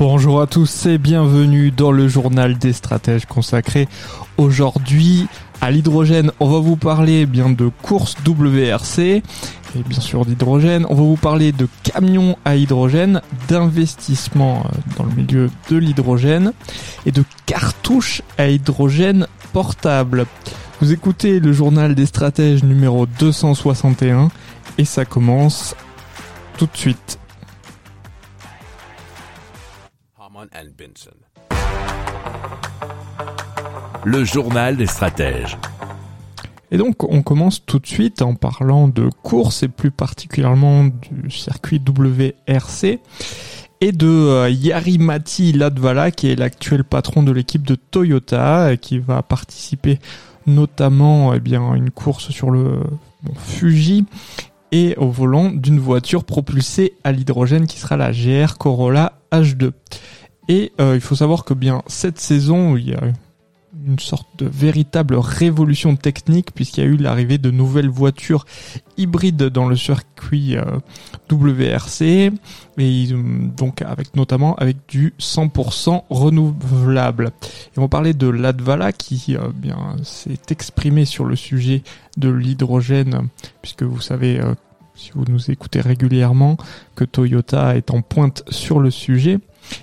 Bonjour à tous et bienvenue dans le journal des stratèges consacré aujourd'hui à l'hydrogène. On va vous parler bien de course WRC et bien sûr d'hydrogène. On va vous parler de camions à hydrogène, d'investissement euh, dans le milieu de l'hydrogène et de cartouches à hydrogène portable. Vous écoutez le journal des stratèges numéro 261 et ça commence tout de suite. Le journal des stratèges. Et donc on commence tout de suite en parlant de course et plus particulièrement du circuit WRC et de euh, Yarimati Ladvala qui est l'actuel patron de l'équipe de Toyota qui va participer notamment eh à une course sur le Fuji et au volant d'une voiture propulsée à l'hydrogène qui sera la GR Corolla H2. Et euh, il faut savoir que bien cette saison, il y a une sorte de véritable révolution technique puisqu'il y a eu l'arrivée de nouvelles voitures hybrides dans le circuit euh, WRC et euh, donc avec notamment avec du 100% renouvelable. Et on parlait de Latvala qui euh, bien s'est exprimé sur le sujet de l'hydrogène puisque vous savez si vous nous écoutez régulièrement que Toyota est en pointe sur le sujet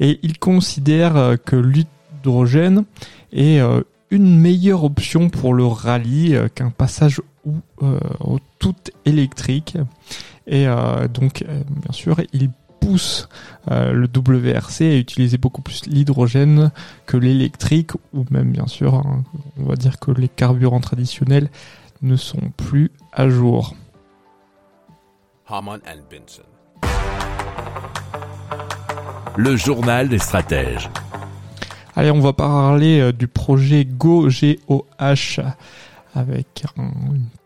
et il considère euh, que l'hydrogène est euh, une meilleure option pour le rallye euh, qu'un passage euh, au tout électrique. Et donc, bien sûr, il pousse le WRC à utiliser beaucoup plus l'hydrogène que l'électrique, ou même, bien sûr, hein, on va dire que les carburants traditionnels ne sont plus à jour. Haman and. Le journal des stratèges. Allez, on va parler euh, du projet Go GOH avec un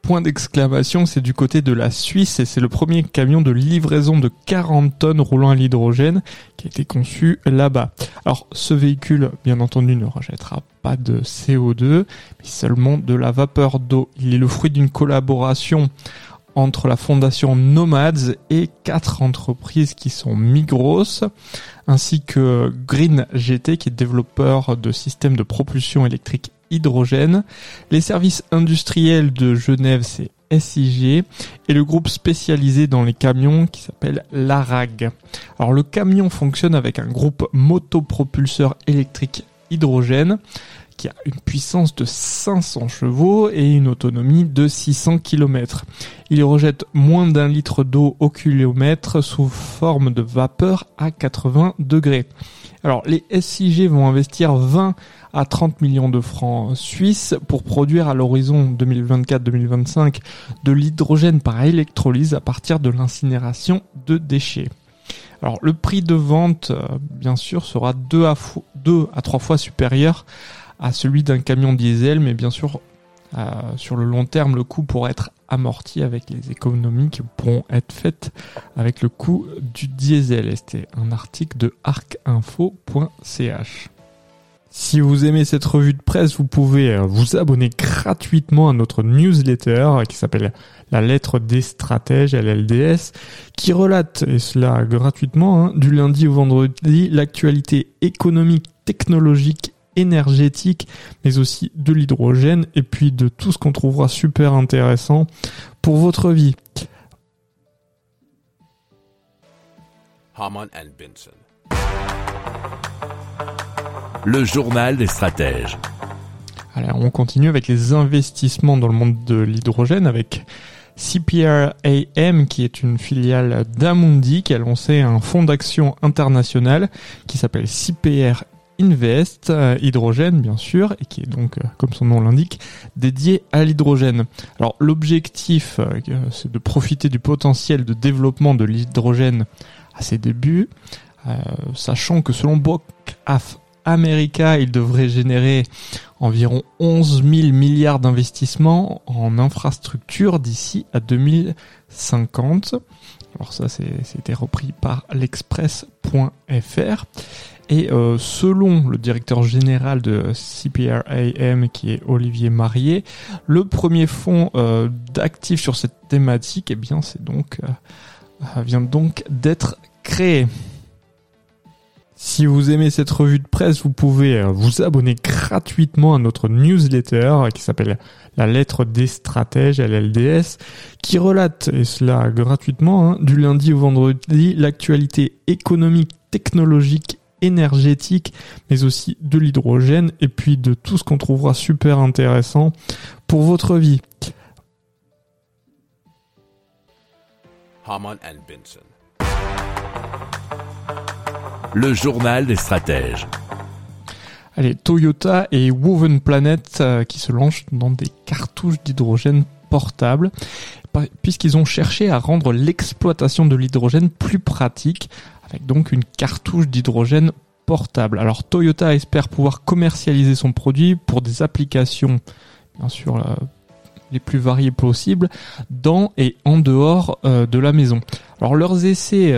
point d'exclamation. C'est du côté de la Suisse et c'est le premier camion de livraison de 40 tonnes roulant à l'hydrogène qui a été conçu là-bas. Alors, ce véhicule, bien entendu, ne rejettera pas de CO2, mais seulement de la vapeur d'eau. Il est le fruit d'une collaboration entre la fondation Nomads et quatre entreprises qui sont Migros, ainsi que Green GT qui est développeur de systèmes de propulsion électrique hydrogène. Les services industriels de Genève, c'est SIG et le groupe spécialisé dans les camions qui s'appelle l'ARAG. Alors le camion fonctionne avec un groupe motopropulseur électrique hydrogène qui a une puissance de 500 chevaux et une autonomie de 600 km. Il rejette moins d'un litre d'eau au kilomètre sous forme de vapeur à 80 degrés. Alors les SIG vont investir 20 à 30 millions de francs suisses pour produire à l'horizon 2024-2025 de l'hydrogène par électrolyse à partir de l'incinération de déchets. Alors le prix de vente, euh, bien sûr, sera 2 à, 2 à 3 fois supérieur à celui d'un camion diesel, mais bien sûr, euh, sur le long terme, le coût pourra être amorti avec les économies qui pourront être faites avec le coût du diesel. C'était un article de arcinfo.ch. Si vous aimez cette revue de presse, vous pouvez euh, vous abonner gratuitement à notre newsletter qui s'appelle La lettre des stratèges, LLDS, qui relate, et cela gratuitement, hein, du lundi au vendredi, l'actualité économique, technologique énergétique, mais aussi de l'hydrogène et puis de tout ce qu'on trouvera super intéressant pour votre vie. Le journal des stratèges. Allez, on continue avec les investissements dans le monde de l'hydrogène avec CPR AM qui est une filiale d'Amundi qui a lancé un fonds d'action international qui s'appelle CPR Invest euh, Hydrogène, bien sûr, et qui est donc, euh, comme son nom l'indique, dédié à l'hydrogène. Alors l'objectif, euh, c'est de profiter du potentiel de développement de l'hydrogène à ses débuts, sachant que selon Brockhaus America, il devrait générer environ 11 000 milliards d'investissements en infrastructures d'ici à 2050. Alors ça, c'était repris par l'express.fr. Et euh, selon le directeur général de CPRAM, qui est Olivier Marié, le premier fonds euh, d'actifs sur cette thématique, eh bien, euh, vient donc d'être créé. Si vous aimez cette revue de presse, vous pouvez vous abonner gratuitement à notre newsletter qui s'appelle La lettre des stratèges, LLDS, qui relate, et cela gratuitement, hein, du lundi au vendredi, l'actualité économique, technologique, énergétique, mais aussi de l'hydrogène, et puis de tout ce qu'on trouvera super intéressant pour votre vie. Le journal des stratèges. Allez, Toyota et Woven Planet euh, qui se lancent dans des cartouches d'hydrogène portables puisqu'ils ont cherché à rendre l'exploitation de l'hydrogène plus pratique avec donc une cartouche d'hydrogène portable. Alors Toyota espère pouvoir commercialiser son produit pour des applications bien sûr euh, les plus variées possibles dans et en dehors euh, de la maison. Alors leurs essais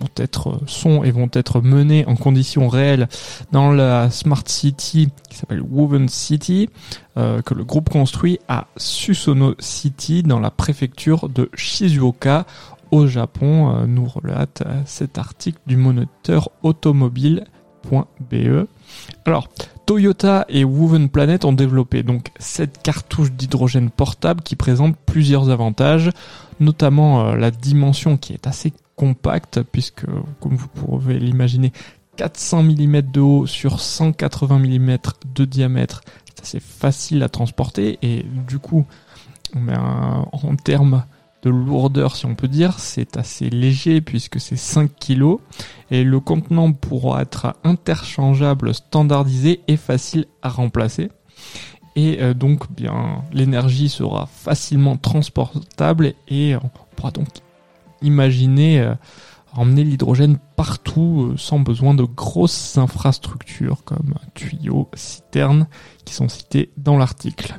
vont être sont et vont être menés en conditions réelles dans la Smart City qui s'appelle Woven City euh, que le groupe construit à Susono City dans la préfecture de Shizuoka au Japon, euh, nous relate euh, cet article du moniteur automobile.be. Alors, Toyota et Woven Planet ont développé donc cette cartouche d'hydrogène portable qui présente plusieurs avantages, notamment la dimension qui est assez compact puisque, comme vous pouvez l'imaginer, 400 mm de haut sur 180 mm de diamètre, c'est assez facile à transporter et du coup, en termes de lourdeur, si on peut dire, c'est assez léger puisque c'est 5 kg et le contenant pourra être interchangeable, standardisé et facile à remplacer. Et euh, donc, bien, l'énergie sera facilement transportable et on pourra donc imaginer euh, emmener l'hydrogène partout euh, sans besoin de grosses infrastructures comme tuyaux, citernes qui sont cités dans l'article.